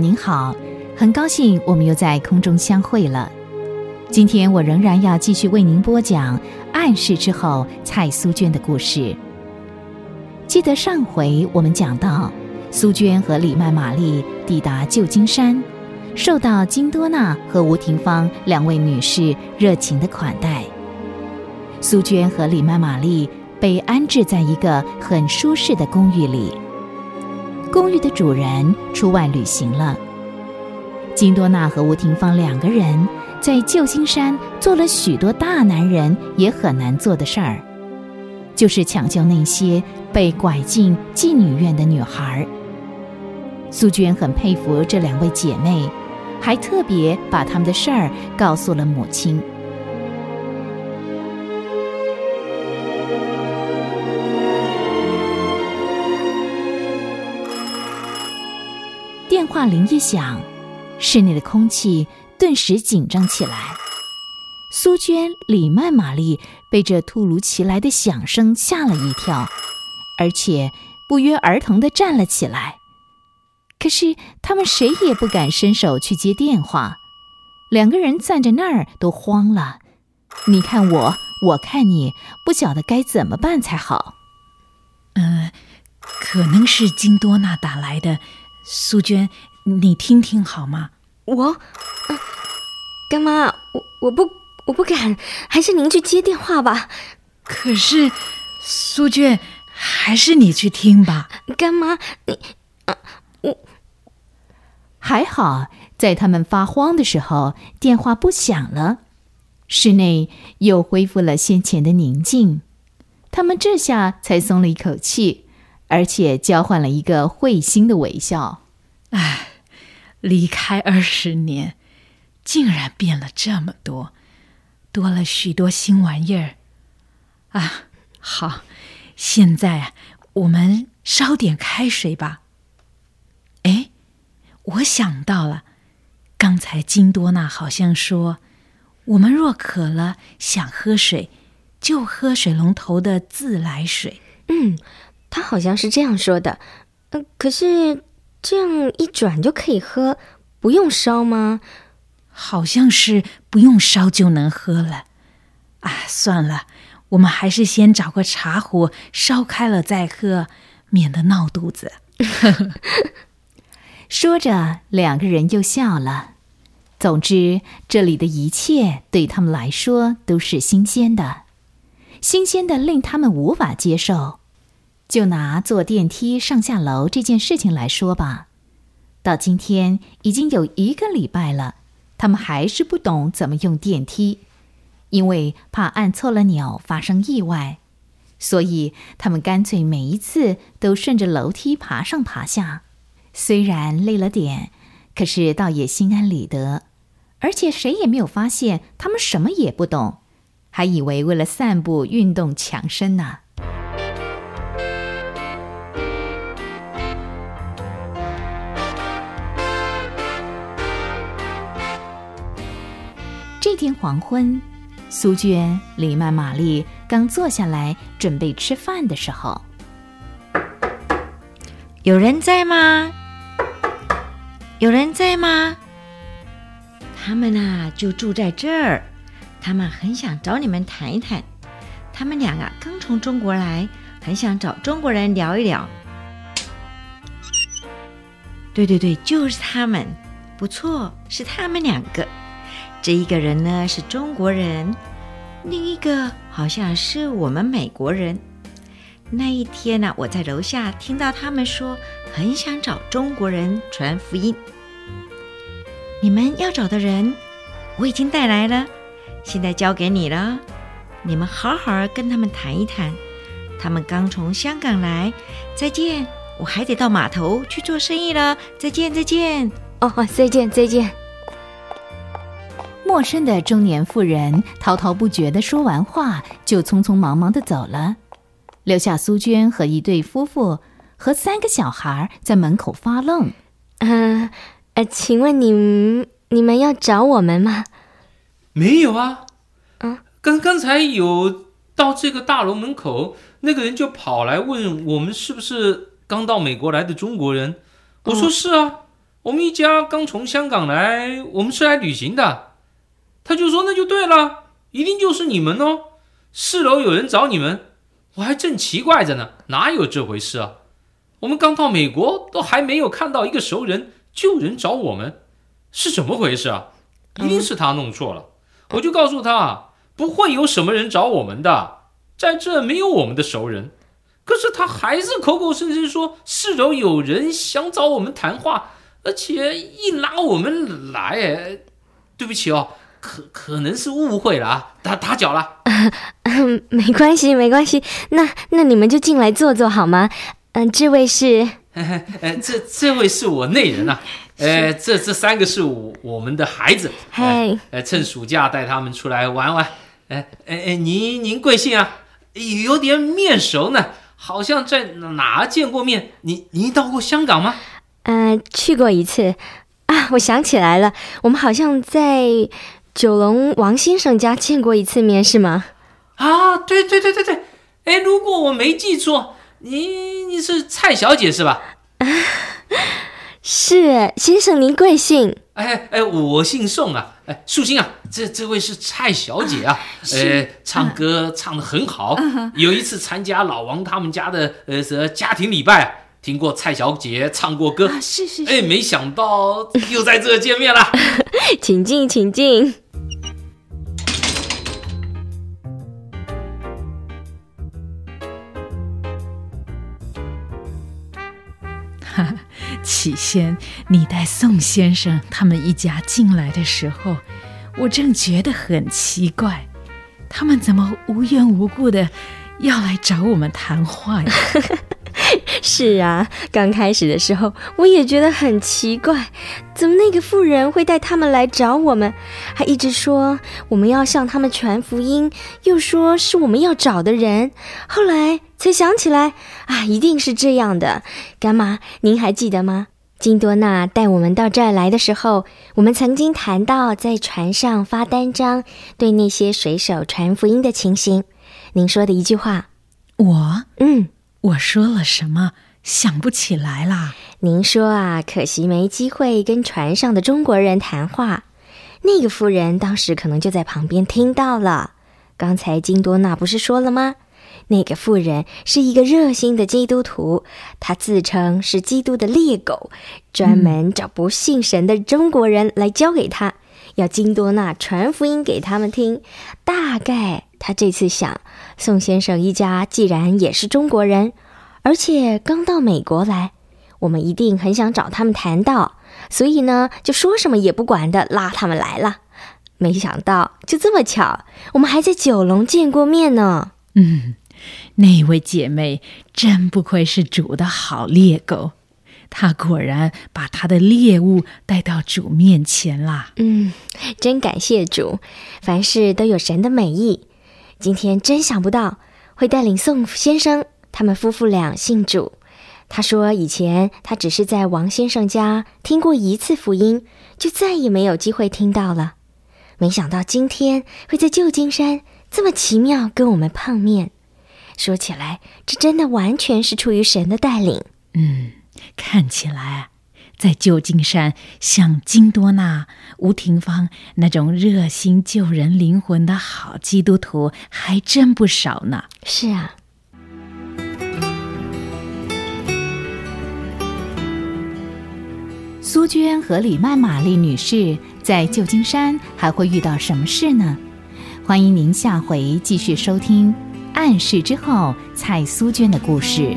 您好，很高兴我们又在空中相会了。今天我仍然要继续为您播讲暗示之后蔡苏娟的故事。记得上回我们讲到，苏娟和李曼玛丽抵达旧金山，受到金多娜和吴廷芳两位女士热情的款待。苏娟和李曼玛丽被安置在一个很舒适的公寓里。公寓的主人出外旅行了。金多娜和吴廷芳两个人在旧金山做了许多大男人也很难做的事儿，就是抢救那些被拐进妓女院的女孩。苏娟很佩服这两位姐妹，还特别把他们的事儿告诉了母亲。话铃一响，室内的空气顿时紧张起来。苏娟、李曼玛丽被这突如其来的响声吓了一跳，而且不约而同的站了起来。可是他们谁也不敢伸手去接电话，两个人站在那儿都慌了。你看我，我看你，不晓得该怎么办才好。嗯，可能是金多娜打来的。苏娟，你听听好吗？我，干妈，我我不我不敢，还是您去接电话吧。可是，苏娟，还是你去听吧。干妈，你，我还好，在他们发慌的时候，电话不响了，室内又恢复了先前的宁静，他们这下才松了一口气。而且交换了一个会心的微笑。离开二十年，竟然变了这么多，多了许多新玩意儿。啊，好，现在，我们烧点开水吧。哎，我想到了，刚才金多娜好像说，我们若渴了想喝水，就喝水龙头的自来水。嗯。他好像是这样说的，嗯，可是这样一转就可以喝，不用烧吗？好像是不用烧就能喝了。啊，算了，我们还是先找个茶壶烧开了再喝，免得闹肚子。说着，两个人又笑了。总之，这里的一切对他们来说都是新鲜的，新鲜的令他们无法接受。就拿坐电梯上下楼这件事情来说吧，到今天已经有一个礼拜了，他们还是不懂怎么用电梯，因为怕按错了钮发生意外，所以他们干脆每一次都顺着楼梯爬上爬下。虽然累了点，可是倒也心安理得，而且谁也没有发现他们什么也不懂，还以为为了散步运动强身呢。天黄昏，苏娟、李曼玛丽刚坐下来准备吃饭的时候，有人在吗？有人在吗？他们啊，就住在这儿。他们很想找你们谈一谈。他们俩啊，刚从中国来，很想找中国人聊一聊。对对对，就是他们。不错，是他们两个。这一个人呢是中国人，另一个好像是我们美国人。那一天呢，我在楼下听到他们说很想找中国人传福音。你们要找的人我已经带来了，现在交给你了。你们好好跟他们谈一谈。他们刚从香港来，再见，我还得到码头去做生意了。再见，再见。哦，再见，再见。陌生的中年妇人滔滔不绝地说完话，就匆匆忙忙地走了，留下苏娟和一对夫妇和三个小孩在门口发愣。嗯，呃，请问你们你们要找我们吗？没有啊。嗯，刚刚才有到这个大楼门口，那个人就跑来问我们是不是刚到美国来的中国人。我说是啊。我们一家刚从香港来，我们是来旅行的。”他就说：“那就对了，一定就是你们哦。四楼有人找你们，我还正奇怪着呢，哪有这回事啊？我们刚到美国，都还没有看到一个熟人，就人找我们，是怎么回事啊？一定是他弄错了。我就告诉他，不会有什么人找我们的，在这没有我们的熟人。可是他还是口口声声说四楼有人想找我们谈话，而且一拉我们来，对不起哦。”可可能是误会了啊，打打搅了。嗯，没关系，没关系。那那你们就进来坐坐好吗？嗯，这位是，呃，这这位是我内人啊。呃，这这三个是我我们的孩子。嗨，呃，趁暑假带他们出来玩玩。哎哎哎，您您贵姓啊？有点面熟呢，好像在哪见过面。您您到过香港吗？嗯，去过一次。啊，我想起来了，我们好像在。九龙王先生家见过一次面是吗？啊，对对对对对，哎，如果我没记错，你你是蔡小姐是吧？是，先生您贵姓？哎哎，我姓宋啊，哎，素心啊，这这位是蔡小姐啊，呃，唱歌唱得很好，有一次参加老王他们家的呃什家庭礼拜。听过蔡小姐唱过歌，是是，哎，没想到又在这见面了，请进，请进。哈，起先你带宋先生他们一家进来的时候，我正觉得很奇怪，他们怎么无缘无故的要来找我们谈话呀？是啊，刚开始的时候我也觉得很奇怪，怎么那个妇人会带他们来找我们，还一直说我们要向他们传福音，又说是我们要找的人。后来才想起来，啊，一定是这样的。干妈，您还记得吗？金多娜带我们到这儿来的时候，我们曾经谈到在船上发单张，对那些水手传福音的情形。您说的一句话，我，嗯。我说了什么？想不起来啦。您说啊，可惜没机会跟船上的中国人谈话。那个妇人当时可能就在旁边听到了。刚才金多娜不是说了吗？那个妇人是一个热心的基督徒，她自称是基督的猎狗，专门找不信神的中国人来交给他，要金多娜传福音给他们听。大概他这次想。宋先生一家既然也是中国人，而且刚到美国来，我们一定很想找他们谈到，所以呢，就说什么也不管的拉他们来了。没想到就这么巧，我们还在九龙见过面呢。嗯，那位姐妹真不愧是主的好猎狗，她果然把她的猎物带到主面前啦。嗯，真感谢主，凡事都有神的美意。今天真想不到会带领宋先生他们夫妇俩信主。他说以前他只是在王先生家听过一次福音，就再也没有机会听到了。没想到今天会在旧金山这么奇妙跟我们碰面。说起来，这真的完全是出于神的带领。嗯，看起来。在旧金山，像金多娜、吴廷芳那种热心救人灵魂的好基督徒还真不少呢。是啊，苏娟和李曼玛丽女士在旧金山还会遇到什么事呢？欢迎您下回继续收听《暗示之后》蔡苏娟的故事。